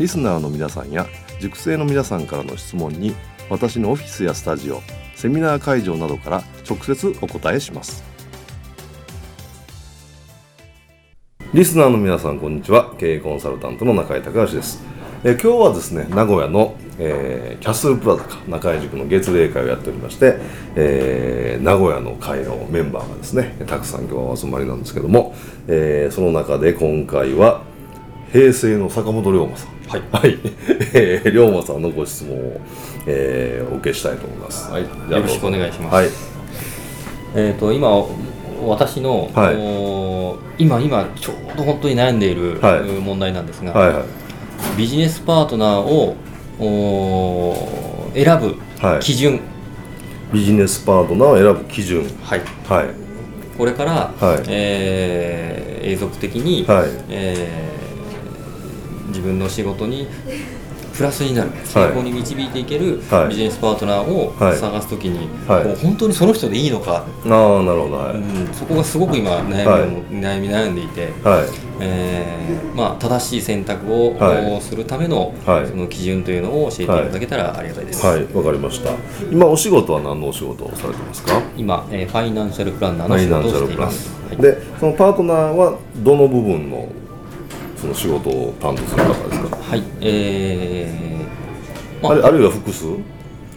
リスナーの皆さんや塾生の皆さんからの質問に私のオフィスやスタジオセミナー会場などから直接お答えします。リスナーの皆さんこんにちは。経営コンサルタントの中井隆義です。え今日はですね名古屋の、えー、キャッスルプラザか中井塾の月例会をやっておりまして、えー、名古屋の会のメンバーがですねたくさん今日はお集まりなんですけども、えー、その中で今回は平成の坂本龍馬さん。はい、はい、えー、龍馬さんのご質問を、えー、お受けしたいと思います。はい、よろしくお願いします。はい、えっ、ー、と今私の、はい、今今ちょうど本当に悩んでいる、はい、問題なんですが、はいはい、ビジネスパートナーをお選ぶ基準、はい、ビジネスパートナーを選ぶ基準。はい、はい、これから、はい。えー、永続的に、はい。えー自分の仕事にプラスになる。成功に導いていけるビジネスパートナーを探すときに、はい、本当にその人でいいのか。あなるほど、はい。うん、そこがすごく今悩み,、はい、悩み悩んでいて、はい。えーまあ、正しい選択を、はい、するための,、その基準というのを教えていただけたらありがたいです。はい。わ、かりました。今お仕事は何のお仕事をされてますか？今、えー、ファイナンシャルプランナーの仕事をしています。でそのパートナーはどの部分のその仕事を担当する方ですか？はいえー、まあ、あるいは複数？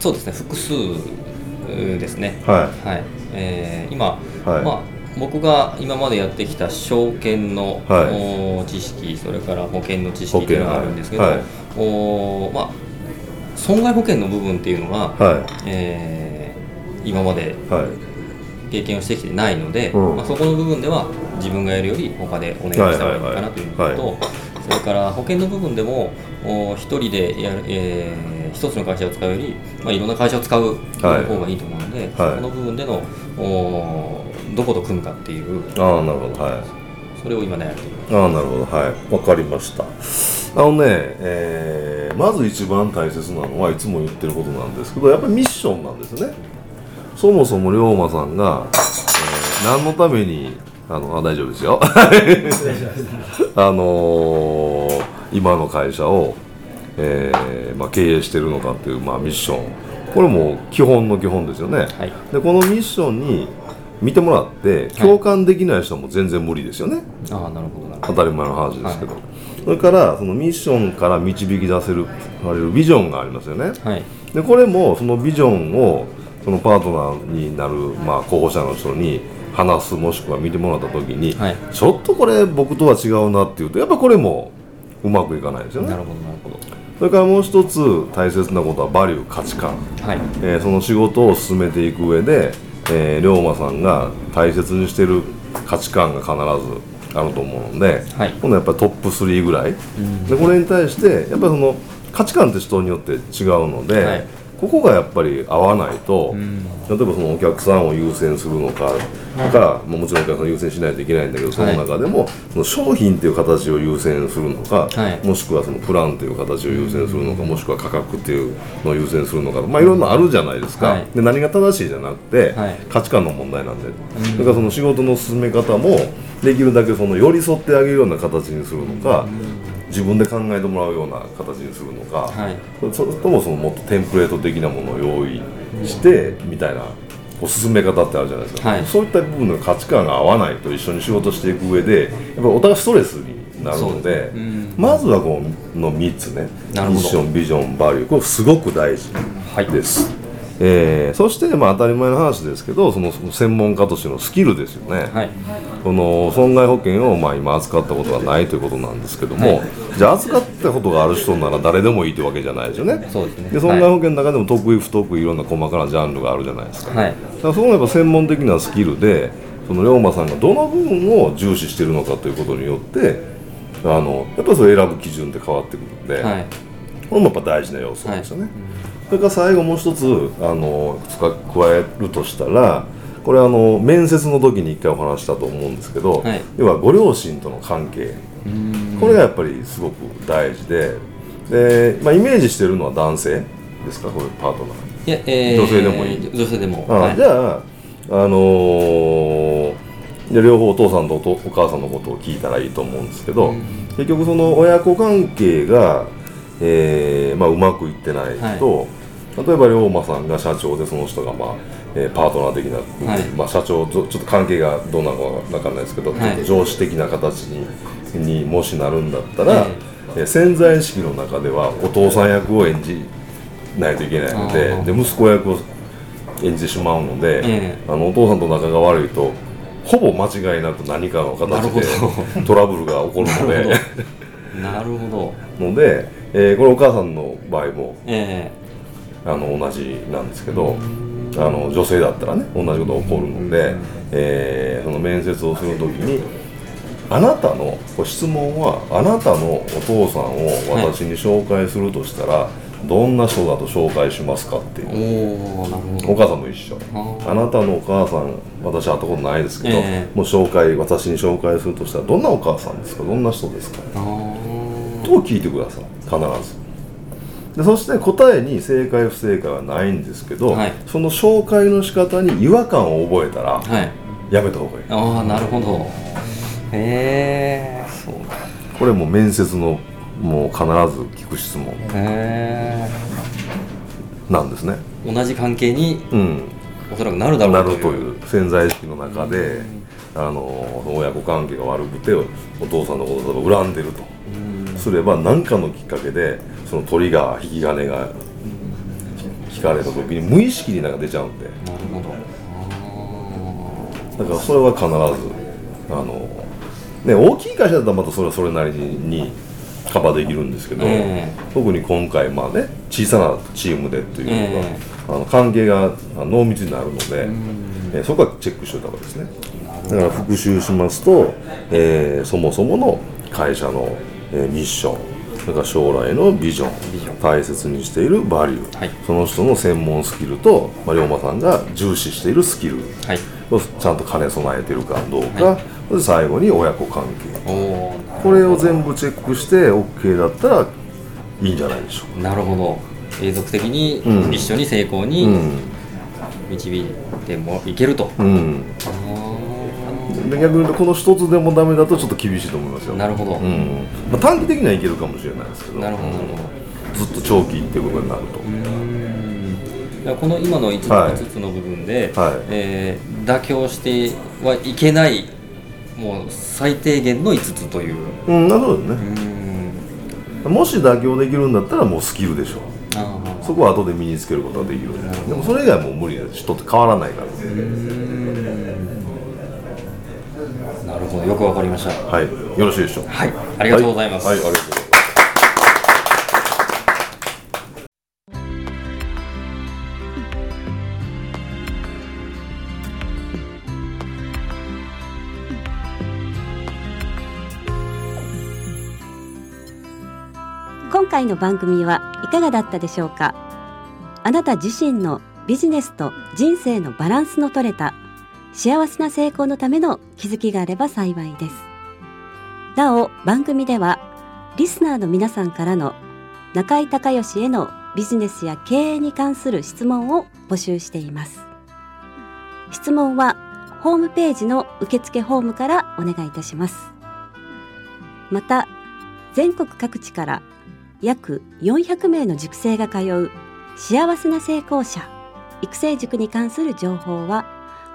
そうですね複数ですね。はい、はいえー、今、はい、まあ僕が今までやってきた証券の、はい、知識それから保険の知識っていうのがあるんですけど、はい、おまあ、損害保険の部分っていうのが、はい。えー、今まで経験をしてきてないので、うん、まあ、そこの部分では自分がやるより他でお願いした方がいいかなというのと、それから保険の部分でも一人でやる、えー、一つの会社を使うより、まあ、いろんな会社を使う方がいいと思うので、はい、その部分でのおどこと組むかっていう。あなるほど、はい、それを今悩んでいます。あなるほど。はい。わかりました。あのね、えー、まず一番大切なのはいつも言ってることなんですけどやっぱりミッションなんですね。そもそも龍馬さんが、えー、何のためにあのあ大丈夫ですよ。あのー、今の会社を、えーまあ、経営してるのかっていう、まあ、ミッション。これも基本の基本ですよね、はい、でこのミッションに見てもらって共感できない人も全然無理ですよね、はい、あなるほど。当たり前の話ですけど、はい、それからそのミッションから導き出せるビジョンがありますよね、はい、でこれもそのビジョンをそのパートナーになる、まあ、候補者の人に話すもしくは見てもらった時に、はい、ちょっとこれ僕とは違うなっていうとやっぱこれもうまくいかないですよね。なるほどなるほど。それからもう一つ大切なことはバリュー価値観、はい、えー、その仕事を進めていく上で、えー、龍馬さんが大切にしてる価値観が必ずあると思うので、はい、今度やっぱりトップ3ぐらい、うん、でこれに対してやっぱりその価値観って人によって違うので、はいここがやっぱり合わないと、うん、例えばそのお客さんを優先するのかだから、もちろんお客さん優先しないといけないんだけどその中でも、はい、その商品という形を優先するのか、はい、もしくはそのプランという形を優先するのか、もしくは価格っていうのを優先するのか、まあ、いろんなあるじゃないですか、はい、で何が正しいじゃなくて、価値観の問題なんで、だからその仕事の進め方もできるだけその寄り添ってあげるような形にするのか、自分で考えてもらうような形にするのか、はい、それともそのもっとテンプレート的なものを用意してみたいなお進め方ってあるじゃないですか、はい、そういった部分の価値観が合わないと一緒に仕事していく上でやっぱりお互いストレスになるので、まずはこの3つね。ミッションビジョンバリューこれすごく大事です、はいえー、そして、まあ、当たり前の話ですけどその専門家としてのスキルですよね、はい、この損害保険を、まあ、今扱ったことはないということなんですけども、はい、じゃあ扱ったことがある人なら誰でもいいというわけじゃないですよね。そうですね。で損害保険の中でも得意不得意いろんな細かなジャンルがあるじゃないですか,、はい、だからそのやっぱ専門的なスキルでその龍馬さんがどの部分を重視しているのかということによってあのやっぱりそれ選ぶ基準って変わってくるんで、はい、これもやっぱ大事な要素ですよね。それから最後もう一つあの加えるとしたらこれあの面接の時に一回お話したと思うんですけど、はい、要はご両親との関係。これがやっぱりすごく大事でで、まあ、イメージしてるのは男性ですか？これパートナー。いや、えー、女性でもいい。女性でも、はい、じゃああのー、両方お父さんとお母さんのことを聞いたらいいと思うんですけど結局その親子関係が、えーまあ、うまくいってないと、はい。例えば龍馬さんが社長でその人が、まあえー、パートナー的な、はい、まあ、社長とちょっと関係がどうなのか分かんないですけど、はい、上司的な形ににもしなるんだったら、はい、えー、潜在意識の中ではお父さん役を演じないといけないのでで息子役を演じてしまうので、えー、あのお父さんと仲が悪いとほぼ間違いなく何かの形でトラブルが起こるので。なるほど。ので、えー、これお母さんの場合も、えーあの同じなんですけどあの女性だったらね同じことが起こるので、えー、その面接をする時にあなたの質問はあなたのお父さんを私に紹介するとしたら、はい、どんな人だと紹介しますかっていう。お母さんも一緒。あなたのお母さん私会ったことないですけど、えー、もう紹介私に紹介するとしたらどんなお母さんですか？どんな人ですか？と聞いてください必ず。でそして答えに正解不正解はないんですけど、はい、その紹介の仕方に違和感を覚えたら、はい、やめた方がいい。ああなるほど。へえそうこれも面接のもう必ず聞く質問なんですね。同じ関係に、うん、おそらくなるだろうという。なるという潜在意識の中で、あの親子関係が悪くてお父さんのことを恨んでるとすれば何かのきっかけでそのトリガー引き金が引かれた時に無意識になんか出ちゃうんで。なるほど。だからそれは必ずあの、ね、大きい会社だったらまたそれはそれなりにカバーできるんですけど、えー、特に今回まあね小さなチームでっていうのが、えー、あの関係が濃密になるので、えー、そこはチェックしておいた方がですね。だから復習しますと、えー、そもそもの会社の、えー、ミッションそれから将来のビジョン大切にしているバリュー、はい、その人の専門スキルと、まあ、龍馬さんが重視しているスキル。をちゃんと兼ね備えているかどうか、はい、で最後に親子関係。これを全部チェックして OK だったらいいんじゃないでしょうか。なるほど。永続的に一緒に成功に導いてもいけると、うん、うんで逆に言うとこの一つでもダメだとちょっと厳しいと思いますよ。なるほど、うん。まあ、短期的にはいけるかもしれないですけど。なるほど。なるほどずっと長期っていうことになると。この今の 5, 5つの部分で、はい、えー、妥協してはいけないもう最低限の5つという。うんなるほどね。もし妥協できるんだったらもうスキルでしょう。そこは後で身につけることができる。でもそれ以外もう無理です人って変わらないからなるほどよくわかりました。はい。よろしいでしょう。はい。ありがとうございます、はい、はい、ありがとうございます。今回の番組はいかがだったでしょうか？あなた自身のビジネスと人生のバランスの取れた幸せな成功のための気づきがあれば幸いです。なお、番組では、リスナーの皆さんからの中井隆義へのビジネスや経営に関する質問を募集しています。質問は、ホームページの受付フォームからお願いいたします。また、全国各地から約400名の塾生が通う幸せな成功者育成塾に関する情報は